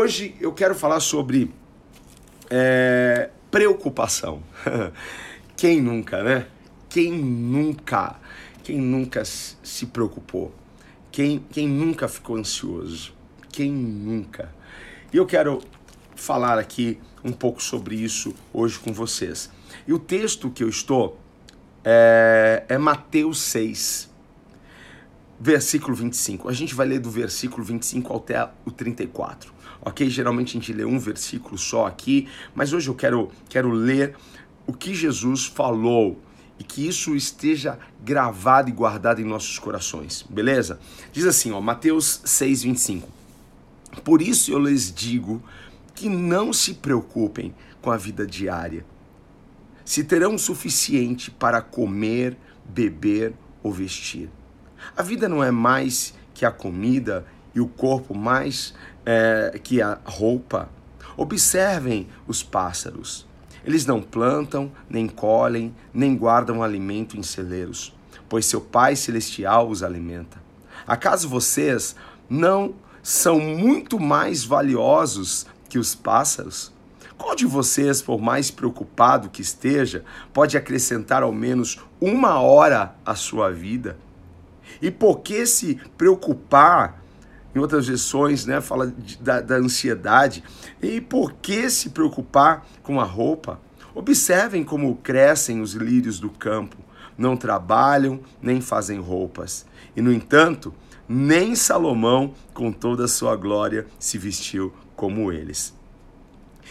Hoje eu quero falar sobre é, preocupação. Quem nunca, né? Quem nunca, quem nunca se preocupou? Quem, quem nunca ficou ansioso? Quem nunca? E eu quero falar aqui um pouco sobre isso hoje com vocês. E o texto que eu estou é, é Mateus 6, versículo 25. A gente vai ler do versículo 25 até o 34 ok? Geralmente a gente lê um versículo só aqui, mas hoje eu quero, quero ler o que Jesus falou e que isso esteja gravado e guardado em nossos corações, beleza? Diz assim, ó, Mateus 6:25. Por isso eu lhes digo que não se preocupem com a vida diária. Se terão o suficiente para comer, beber ou vestir. A vida não é mais que a comida e o corpo mais é, que a roupa. Observem os pássaros. Eles não plantam, nem colhem, nem guardam alimento em celeiros, pois seu Pai Celestial os alimenta. Acaso vocês não são muito mais valiosos que os pássaros? Qual de vocês, por mais preocupado que esteja, pode acrescentar ao menos uma hora à sua vida? E por que se preocupar em outras versões, né, fala de, da, da ansiedade. E por que se preocupar com a roupa? Observem como crescem os lírios do campo. Não trabalham nem fazem roupas. E, no entanto, nem Salomão, com toda a sua glória, se vestiu como eles.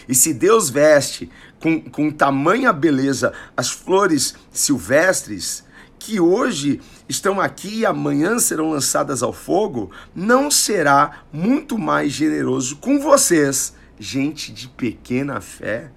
E se Deus veste com, com tamanha beleza as flores silvestres, que hoje estão aqui e amanhã serão lançadas ao fogo, não será muito mais generoso com vocês, gente de pequena fé?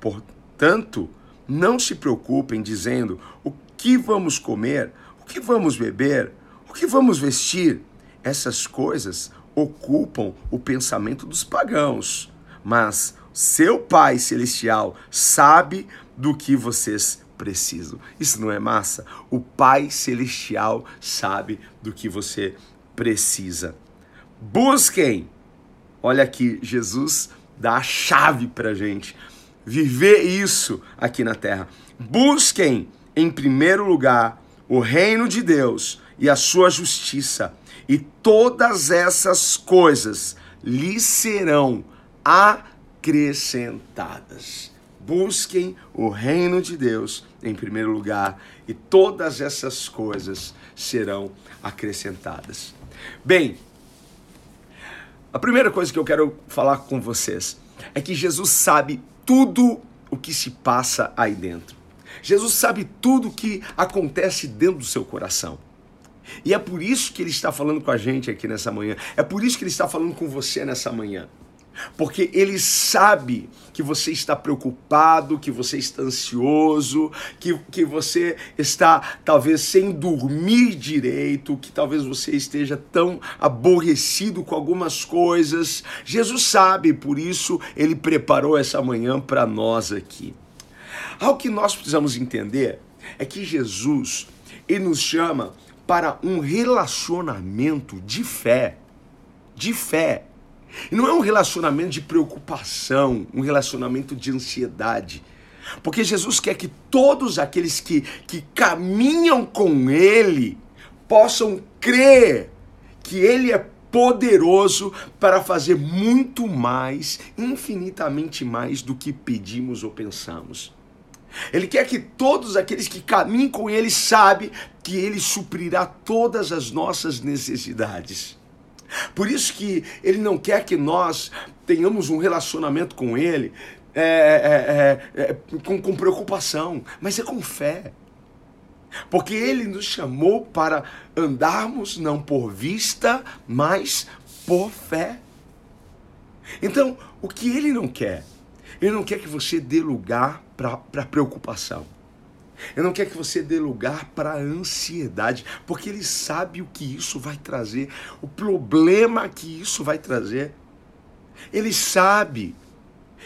Portanto, não se preocupem dizendo o que vamos comer, o que vamos beber, o que vamos vestir. Essas coisas ocupam o pensamento dos pagãos, mas seu Pai Celestial sabe do que vocês preciso. Isso não é massa? O Pai Celestial sabe do que você precisa. Busquem! Olha aqui, Jesus dá a chave para gente viver isso aqui na terra. Busquem, em primeiro lugar, o reino de Deus e a sua justiça, e todas essas coisas lhe serão acrescentadas. Busquem o reino de Deus em primeiro lugar e todas essas coisas serão acrescentadas. Bem, a primeira coisa que eu quero falar com vocês é que Jesus sabe tudo o que se passa aí dentro. Jesus sabe tudo o que acontece dentro do seu coração. E é por isso que ele está falando com a gente aqui nessa manhã. É por isso que ele está falando com você nessa manhã porque ele sabe que você está preocupado, que você está ansioso, que, que você está talvez sem dormir direito, que talvez você esteja tão aborrecido com algumas coisas. Jesus sabe, por isso ele preparou essa manhã para nós aqui. Algo que nós precisamos entender é que Jesus ele nos chama para um relacionamento de fé. De fé e não é um relacionamento de preocupação, um relacionamento de ansiedade. Porque Jesus quer que todos aqueles que, que caminham com Ele possam crer que Ele é poderoso para fazer muito mais, infinitamente mais do que pedimos ou pensamos. Ele quer que todos aqueles que caminham com Ele sabem que Ele suprirá todas as nossas necessidades. Por isso que ele não quer que nós tenhamos um relacionamento com ele é, é, é, é, com, com preocupação, mas é com fé. Porque ele nos chamou para andarmos não por vista, mas por fé. Então, o que ele não quer? Ele não quer que você dê lugar para preocupação. Ele não quer que você dê lugar para ansiedade, porque ele sabe o que isso vai trazer, o problema que isso vai trazer. Ele sabe.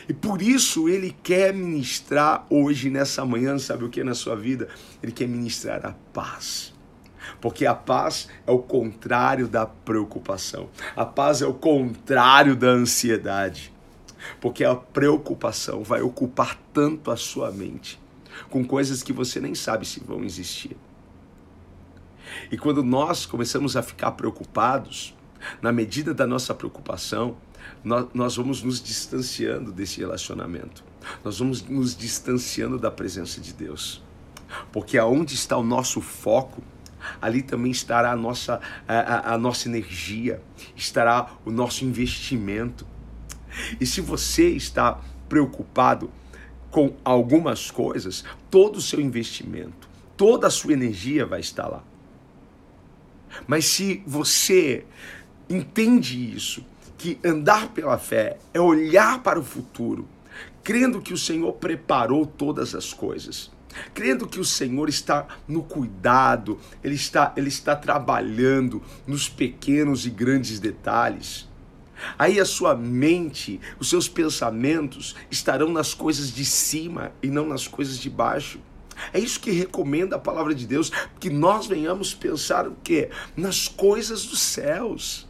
E por isso ele quer ministrar hoje, nessa manhã, sabe o que na sua vida? Ele quer ministrar a paz. Porque a paz é o contrário da preocupação. A paz é o contrário da ansiedade. Porque a preocupação vai ocupar tanto a sua mente com coisas que você nem sabe se vão existir. E quando nós começamos a ficar preocupados, na medida da nossa preocupação, nós, vamos nos distanciando desse relacionamento. Nós vamos nos distanciando da presença de Deus. Porque aonde está o nosso foco, ali também estará a nossa, a, a, nossa energia, estará o nosso investimento. E se você está preocupado com algumas coisas, todo o seu investimento, toda a sua energia vai estar lá. Mas se você entende isso, que andar pela fé é olhar para o futuro, crendo que o Senhor preparou todas as coisas, crendo que o Senhor está no cuidado, ele está, ele está trabalhando nos pequenos e grandes detalhes. Aí a sua mente, os seus pensamentos estarão nas coisas de cima e não nas coisas de baixo. É isso que recomenda a palavra de Deus, que nós venhamos pensar o quê? Nas coisas dos céus.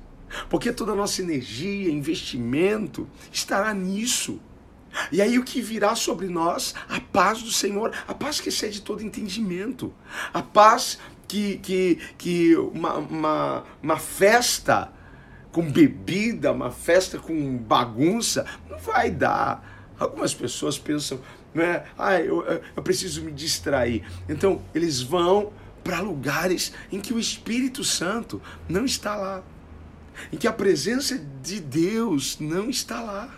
Porque toda a nossa energia, investimento estará nisso. E aí o que virá sobre nós? A paz do Senhor, a paz que excede todo entendimento, a paz que, que, que uma, uma, uma festa com bebida, uma festa com bagunça, não vai dar. Algumas pessoas pensam, né? Ah, eu, eu preciso me distrair. Então, eles vão para lugares em que o Espírito Santo não está lá, em que a presença de Deus não está lá.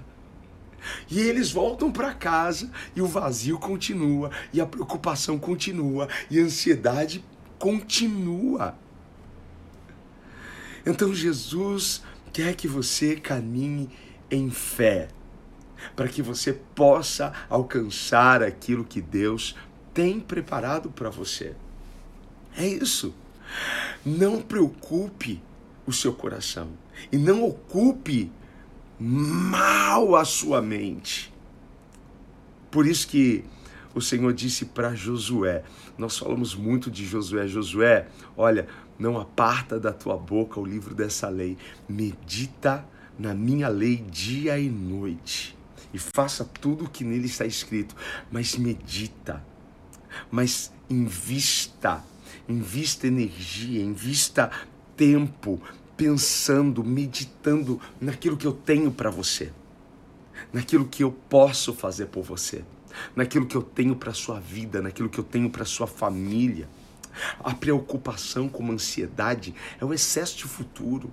E eles voltam para casa e o vazio continua, e a preocupação continua, e a ansiedade continua. Então Jesus quer que você caminhe em fé, para que você possa alcançar aquilo que Deus tem preparado para você. É isso. Não preocupe o seu coração e não ocupe mal a sua mente. Por isso que o Senhor disse para Josué, nós falamos muito de Josué, Josué, olha, não aparta da tua boca o livro dessa lei, medita na minha lei dia e noite. E faça tudo o que nele está escrito, mas medita, mas invista, invista energia, invista tempo, pensando, meditando naquilo que eu tenho para você, naquilo que eu posso fazer por você, naquilo que eu tenho para sua vida, naquilo que eu tenho para sua família. A preocupação com a ansiedade é o excesso de futuro.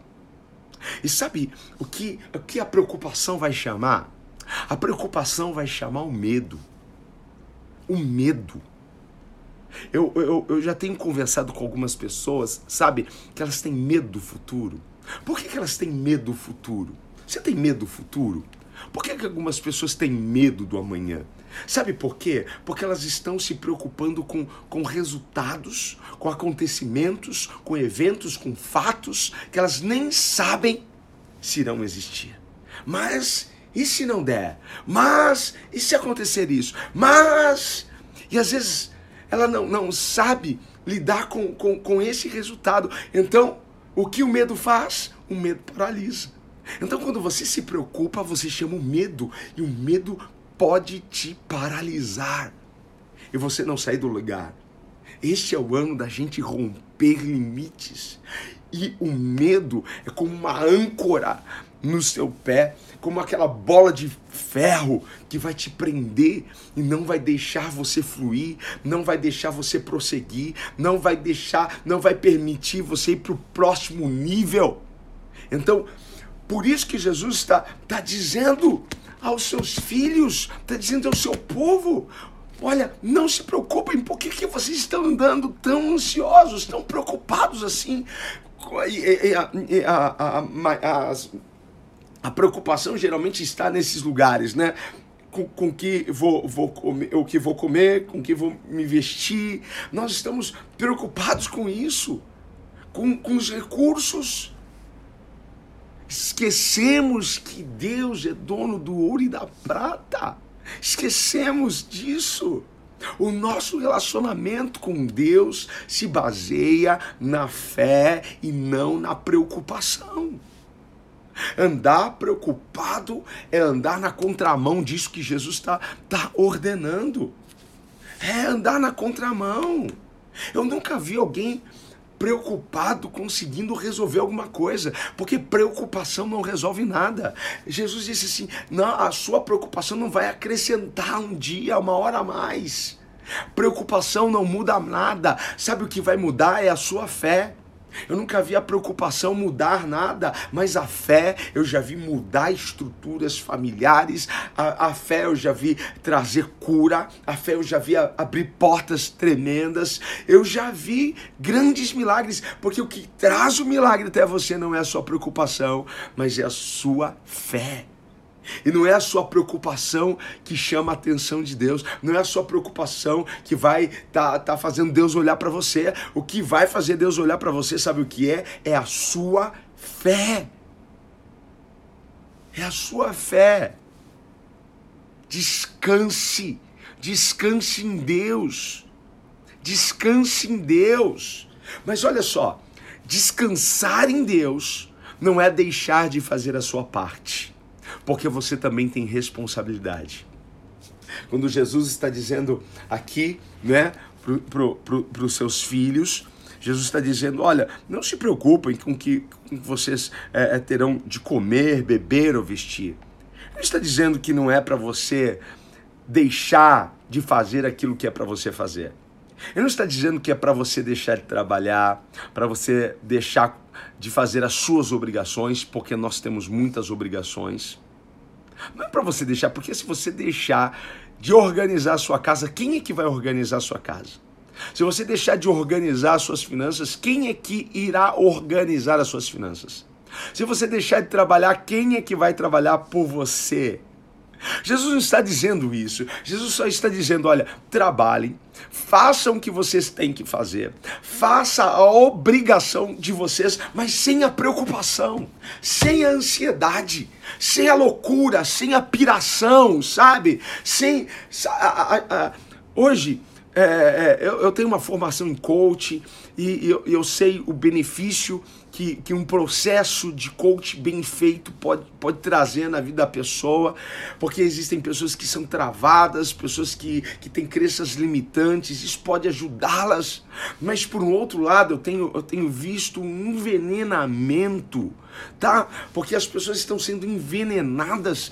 E sabe o que, o que a preocupação vai chamar? A preocupação vai chamar o medo. O medo. Eu, eu, eu já tenho conversado com algumas pessoas, sabe, que elas têm medo do futuro. Por que, que elas têm medo do futuro? Você tem medo do futuro? Por que, que algumas pessoas têm medo do amanhã? Sabe por quê? Porque elas estão se preocupando com, com resultados, com acontecimentos, com eventos, com fatos que elas nem sabem se irão existir. Mas e se não der? Mas e se acontecer isso? Mas. E às vezes ela não, não sabe lidar com, com, com esse resultado. Então, o que o medo faz? O medo paralisa. Então, quando você se preocupa, você chama o medo, e o medo pode te paralisar e você não sair do lugar. Este é o ano da gente romper limites. E o medo é como uma âncora no seu pé, como aquela bola de ferro que vai te prender e não vai deixar você fluir, não vai deixar você prosseguir, não vai deixar, não vai permitir você ir para o próximo nível. Então, por isso que Jesus está tá dizendo aos seus filhos, está dizendo ao seu povo: olha, não se preocupem, por que, que vocês estão andando tão ansiosos, tão preocupados assim? E, e, as A preocupação geralmente está nesses lugares, né? Com, com que vou, vou comer, o que vou comer, com que vou me vestir. Nós estamos preocupados com isso, com, com os recursos. Esquecemos que Deus é dono do ouro e da prata. Esquecemos disso. O nosso relacionamento com Deus se baseia na fé e não na preocupação. Andar preocupado é andar na contramão disso que Jesus está tá ordenando. É andar na contramão. Eu nunca vi alguém preocupado conseguindo resolver alguma coisa, porque preocupação não resolve nada. Jesus disse assim: não, a sua preocupação não vai acrescentar um dia, uma hora a mais. Preocupação não muda nada. Sabe o que vai mudar é a sua fé. Eu nunca vi a preocupação mudar nada, mas a fé eu já vi mudar estruturas familiares, a, a fé eu já vi trazer cura, a fé eu já vi a, abrir portas tremendas, eu já vi grandes milagres, porque o que traz o milagre até você não é a sua preocupação, mas é a sua fé. E não é a sua preocupação que chama a atenção de Deus, não é a sua preocupação que vai tá, tá fazendo Deus olhar para você. O que vai fazer Deus olhar para você, sabe o que é? É a sua fé. É a sua fé. Descanse, descanse em Deus. Descanse em Deus. Mas olha só, descansar em Deus não é deixar de fazer a sua parte porque você também tem responsabilidade. Quando Jesus está dizendo aqui, né, para pro, pro, os seus filhos, Jesus está dizendo: olha, não se preocupem com que, com que vocês é, terão de comer, beber ou vestir. Ele está dizendo que não é para você deixar de fazer aquilo que é para você fazer. Ele não está dizendo que é para você deixar de trabalhar, para você deixar de fazer as suas obrigações, porque nós temos muitas obrigações. Não é para você deixar, porque se você deixar de organizar a sua casa, quem é que vai organizar a sua casa? Se você deixar de organizar as suas finanças, quem é que irá organizar as suas finanças? Se você deixar de trabalhar, quem é que vai trabalhar por você? Jesus não está dizendo isso. Jesus só está dizendo: olha, trabalhem, façam o que vocês têm que fazer, faça a obrigação de vocês, mas sem a preocupação, sem a ansiedade, sem a loucura, sem a piração, sabe? Sem. Hoje. É, é, eu, eu, tenho uma formação em coaching e eu, eu sei o benefício que, que um processo de coach bem feito pode, pode trazer na vida da pessoa, porque existem pessoas que são travadas, pessoas que, que têm crenças limitantes, isso pode ajudá-las, mas por um outro lado eu tenho, eu tenho visto um envenenamento, tá? Porque as pessoas estão sendo envenenadas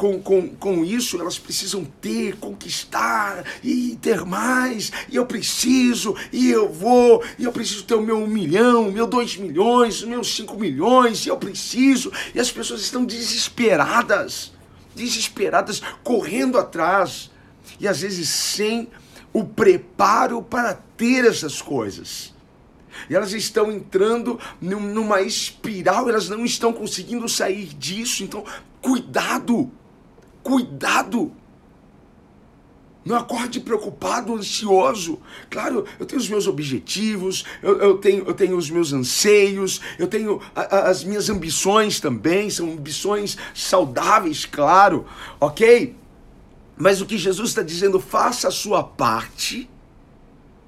com, com, com isso, elas precisam ter, conquistar e ter mais. E eu preciso, e eu vou, e eu preciso ter o meu um milhão, meu dois milhões, meus cinco milhões, e eu preciso. E as pessoas estão desesperadas, desesperadas, correndo atrás. E às vezes sem o preparo para ter essas coisas. E elas estão entrando numa espiral, elas não estão conseguindo sair disso. Então, cuidado! Cuidado! Não acorde preocupado, ansioso. Claro, eu tenho os meus objetivos, eu, eu, tenho, eu tenho os meus anseios, eu tenho a, a, as minhas ambições também, são ambições saudáveis, claro, ok? Mas o que Jesus está dizendo, faça a sua parte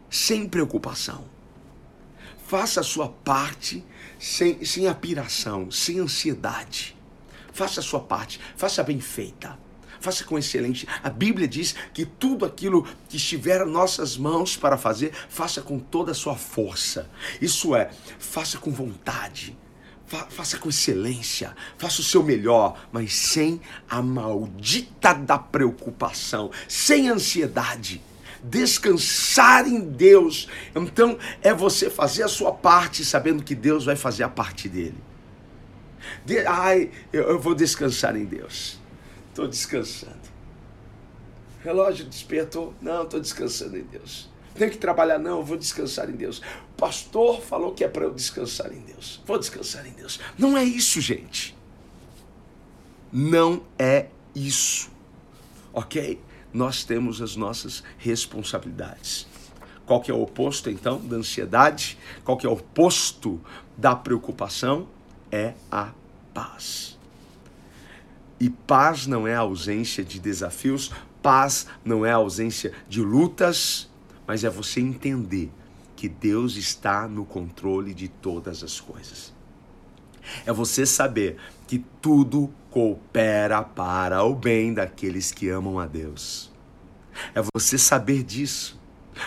sem preocupação. Faça a sua parte sem, sem apiração, sem ansiedade. Faça a sua parte, faça bem feita faça com excelente. A Bíblia diz que tudo aquilo que estiver em nossas mãos para fazer, faça com toda a sua força. Isso é, faça com vontade, fa faça com excelência, faça o seu melhor, mas sem a maldita da preocupação, sem ansiedade descansar em Deus. Então é você fazer a sua parte sabendo que Deus vai fazer a parte dele. De, ai, eu, eu vou descansar em Deus. Estou descansando. Relógio despertou. Não, estou descansando em Deus. Tenho que trabalhar, não, eu vou descansar em Deus. O pastor falou que é para eu descansar em Deus. Vou descansar em Deus. Não é isso, gente. Não é isso. Ok? Nós temos as nossas responsabilidades. Qual que é o oposto, então, da ansiedade? Qual que é o oposto da preocupação? É a paz. E paz não é a ausência de desafios, paz não é a ausência de lutas, mas é você entender que Deus está no controle de todas as coisas. É você saber que tudo coopera para o bem daqueles que amam a Deus. É você saber disso.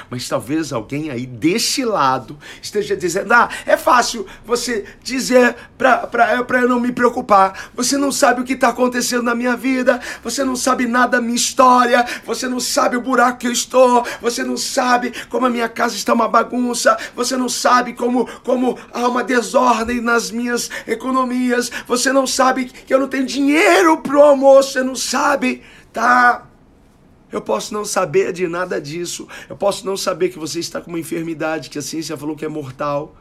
Mas talvez alguém aí desse lado esteja dizendo: Ah, é fácil você dizer para eu não me preocupar. Você não sabe o que está acontecendo na minha vida, você não sabe nada da minha história, você não sabe o buraco que eu estou, você não sabe como a minha casa está uma bagunça, você não sabe como, como há uma desordem nas minhas economias, você não sabe que eu não tenho dinheiro para o almoço, você não sabe, tá? Eu posso não saber de nada disso. Eu posso não saber que você está com uma enfermidade que a ciência falou que é mortal.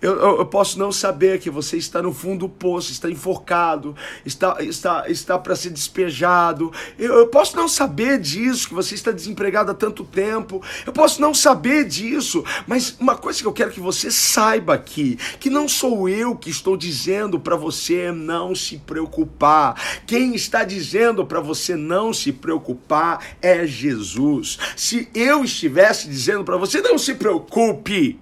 Eu, eu, eu, posso não saber que você está no fundo do poço, está enforcado, está, está, está para ser despejado. Eu, eu posso não saber disso, que você está desempregado há tanto tempo. Eu posso não saber disso, mas uma coisa que eu quero que você saiba aqui, que não sou eu que estou dizendo para você não se preocupar. Quem está dizendo para você não se preocupar é Jesus. Se eu estivesse dizendo para você não se preocupe,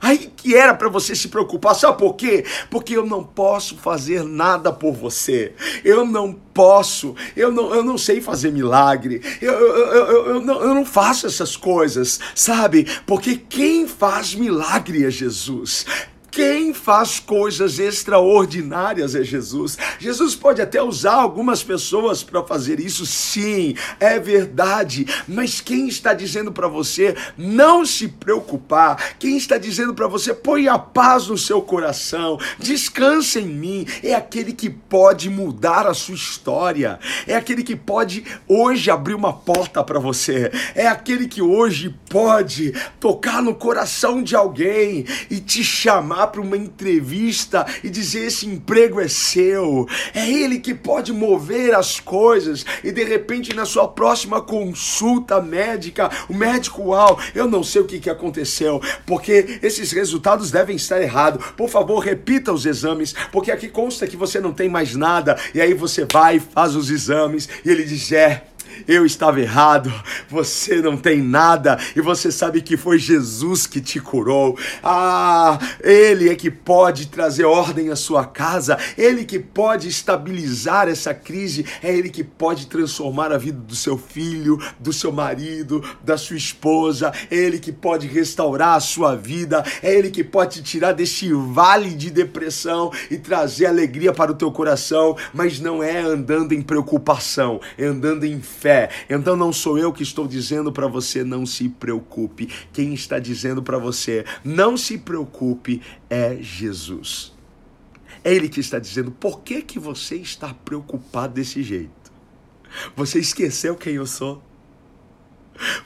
Aí que era para você se preocupar, sabe por quê? Porque eu não posso fazer nada por você. Eu não posso, eu não, eu não sei fazer milagre. Eu, eu, eu, eu, não, eu não faço essas coisas, sabe? Porque quem faz milagre é Jesus. Quem faz coisas extraordinárias é Jesus. Jesus pode até usar algumas pessoas para fazer isso, sim, é verdade. Mas quem está dizendo para você não se preocupar, quem está dizendo para você põe a paz no seu coração, descansa em mim, é aquele que pode mudar a sua história, é aquele que pode hoje abrir uma porta para você, é aquele que hoje pode tocar no coração de alguém e te chamar para uma entrevista e dizer esse emprego é seu. É ele que pode mover as coisas e de repente na sua próxima consulta médica, o médico, uau, eu não sei o que, que aconteceu, porque esses resultados devem estar errados. Por favor, repita os exames, porque aqui consta que você não tem mais nada. E aí você vai faz os exames e ele diz: é eu estava errado, você não tem nada e você sabe que foi Jesus que te curou. Ah, Ele é que pode trazer ordem à sua casa, Ele que pode estabilizar essa crise, é Ele que pode transformar a vida do seu filho, do seu marido, da sua esposa, é Ele que pode restaurar a sua vida, é Ele que pode te tirar deste vale de depressão e trazer alegria para o teu coração, mas não é andando em preocupação, é andando em fé fé. Então não sou eu que estou dizendo para você não se preocupe. Quem está dizendo para você não se preocupe é Jesus. É ele que está dizendo por que que você está preocupado desse jeito. Você esqueceu quem eu sou?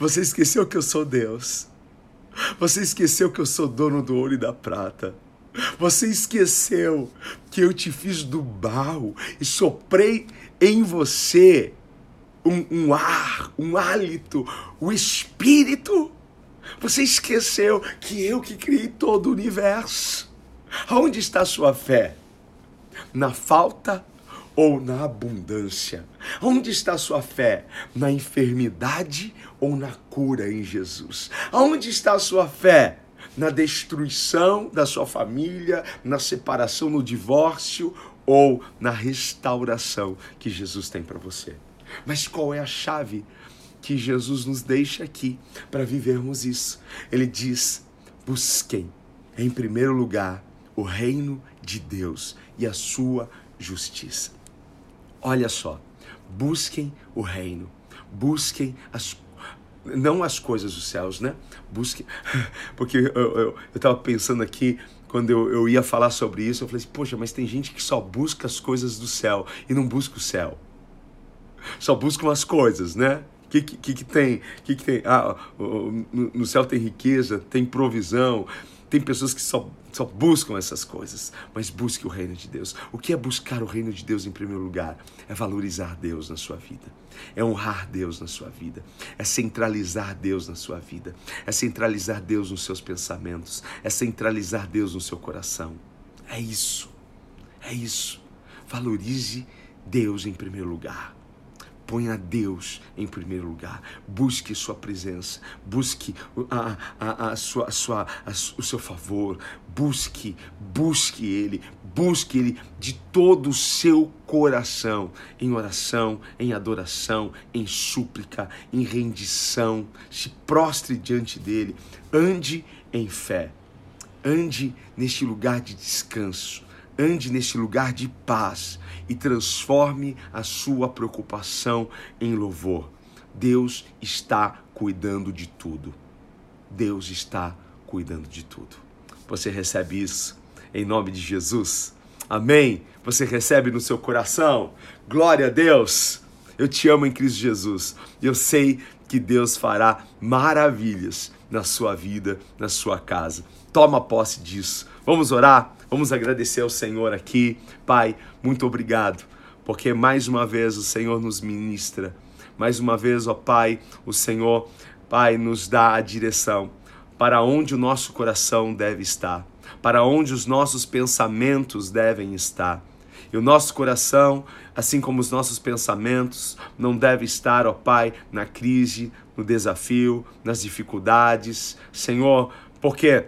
Você esqueceu que eu sou Deus? Você esqueceu que eu sou dono do ouro e da prata? Você esqueceu que eu te fiz do barro e soprei em você um, um ar, um hálito, o espírito. Você esqueceu que eu que criei todo o universo. Onde está sua fé? Na falta ou na abundância? Onde está sua fé? Na enfermidade ou na cura em Jesus? Onde está sua fé? Na destruição da sua família, na separação, no divórcio ou na restauração que Jesus tem para você? Mas qual é a chave que Jesus nos deixa aqui para vivermos isso? Ele diz: busquem, em primeiro lugar, o reino de Deus e a sua justiça. Olha só, busquem o reino, busquem as não as coisas dos céus, né? Busquem, porque eu estava pensando aqui quando eu, eu ia falar sobre isso, eu falei assim, poxa, mas tem gente que só busca as coisas do céu e não busca o céu só buscam as coisas, né? O que, que, que, tem? Que, que tem? Ah, no céu tem riqueza, tem provisão, Tem pessoas que só, só buscam essas coisas, mas busque o reino de Deus. O que é buscar o reino de Deus em primeiro lugar? É valorizar Deus na sua vida, é honrar Deus na sua vida, é centralizar Deus na sua vida, é centralizar Deus nos seus pensamentos, é centralizar Deus no seu coração. É isso, é isso. Valorize Deus em primeiro lugar. Ponha Deus em primeiro lugar. Busque sua presença. Busque a, a, a sua, a sua, o seu favor. Busque, busque Ele. Busque Ele de todo o seu coração. Em oração, em adoração, em súplica, em rendição. Se prostre diante dEle. Ande em fé. Ande neste lugar de descanso ande neste lugar de paz e transforme a sua preocupação em louvor. Deus está cuidando de tudo. Deus está cuidando de tudo. Você recebe isso em nome de Jesus? Amém? Você recebe no seu coração? Glória a Deus! Eu te amo em Cristo Jesus. Eu sei que Deus fará maravilhas na sua vida, na sua casa. Toma posse disso. Vamos orar? Vamos agradecer ao Senhor aqui. Pai, muito obrigado, porque mais uma vez o Senhor nos ministra. Mais uma vez, ó Pai, o Senhor, Pai, nos dá a direção para onde o nosso coração deve estar, para onde os nossos pensamentos devem estar. E o nosso coração, assim como os nossos pensamentos, não deve estar, ó Pai, na crise, no desafio, nas dificuldades. Senhor, porque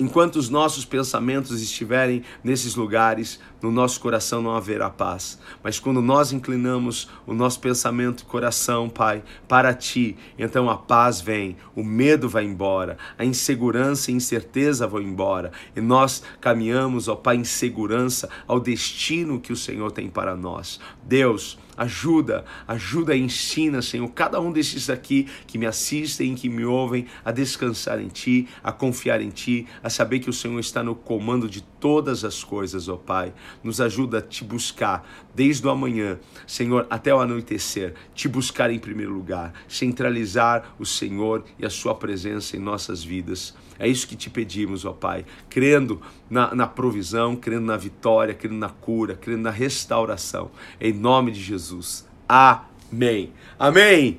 Enquanto os nossos pensamentos estiverem nesses lugares, no nosso coração não haverá paz. Mas quando nós inclinamos o nosso pensamento e coração, Pai, para Ti, então a paz vem, o medo vai embora, a insegurança e incerteza vão embora. E nós caminhamos, ó Pai, em segurança ao destino que o Senhor tem para nós. Deus, ajuda, ajuda e ensina, Senhor, cada um desses aqui que me assistem, que me ouvem, a descansar em Ti, a confiar em Ti, a saber que o Senhor está no comando de todas as coisas, ó Pai. Nos ajuda a Te buscar desde o amanhã, Senhor, até o anoitecer, Te buscar em primeiro lugar, centralizar o Senhor e a Sua presença em nossas vidas. É isso que te pedimos, ó Pai, crendo na, na provisão, crendo na vitória, crendo na cura, crendo na restauração. Em nome de Jesus. Amém. Amém.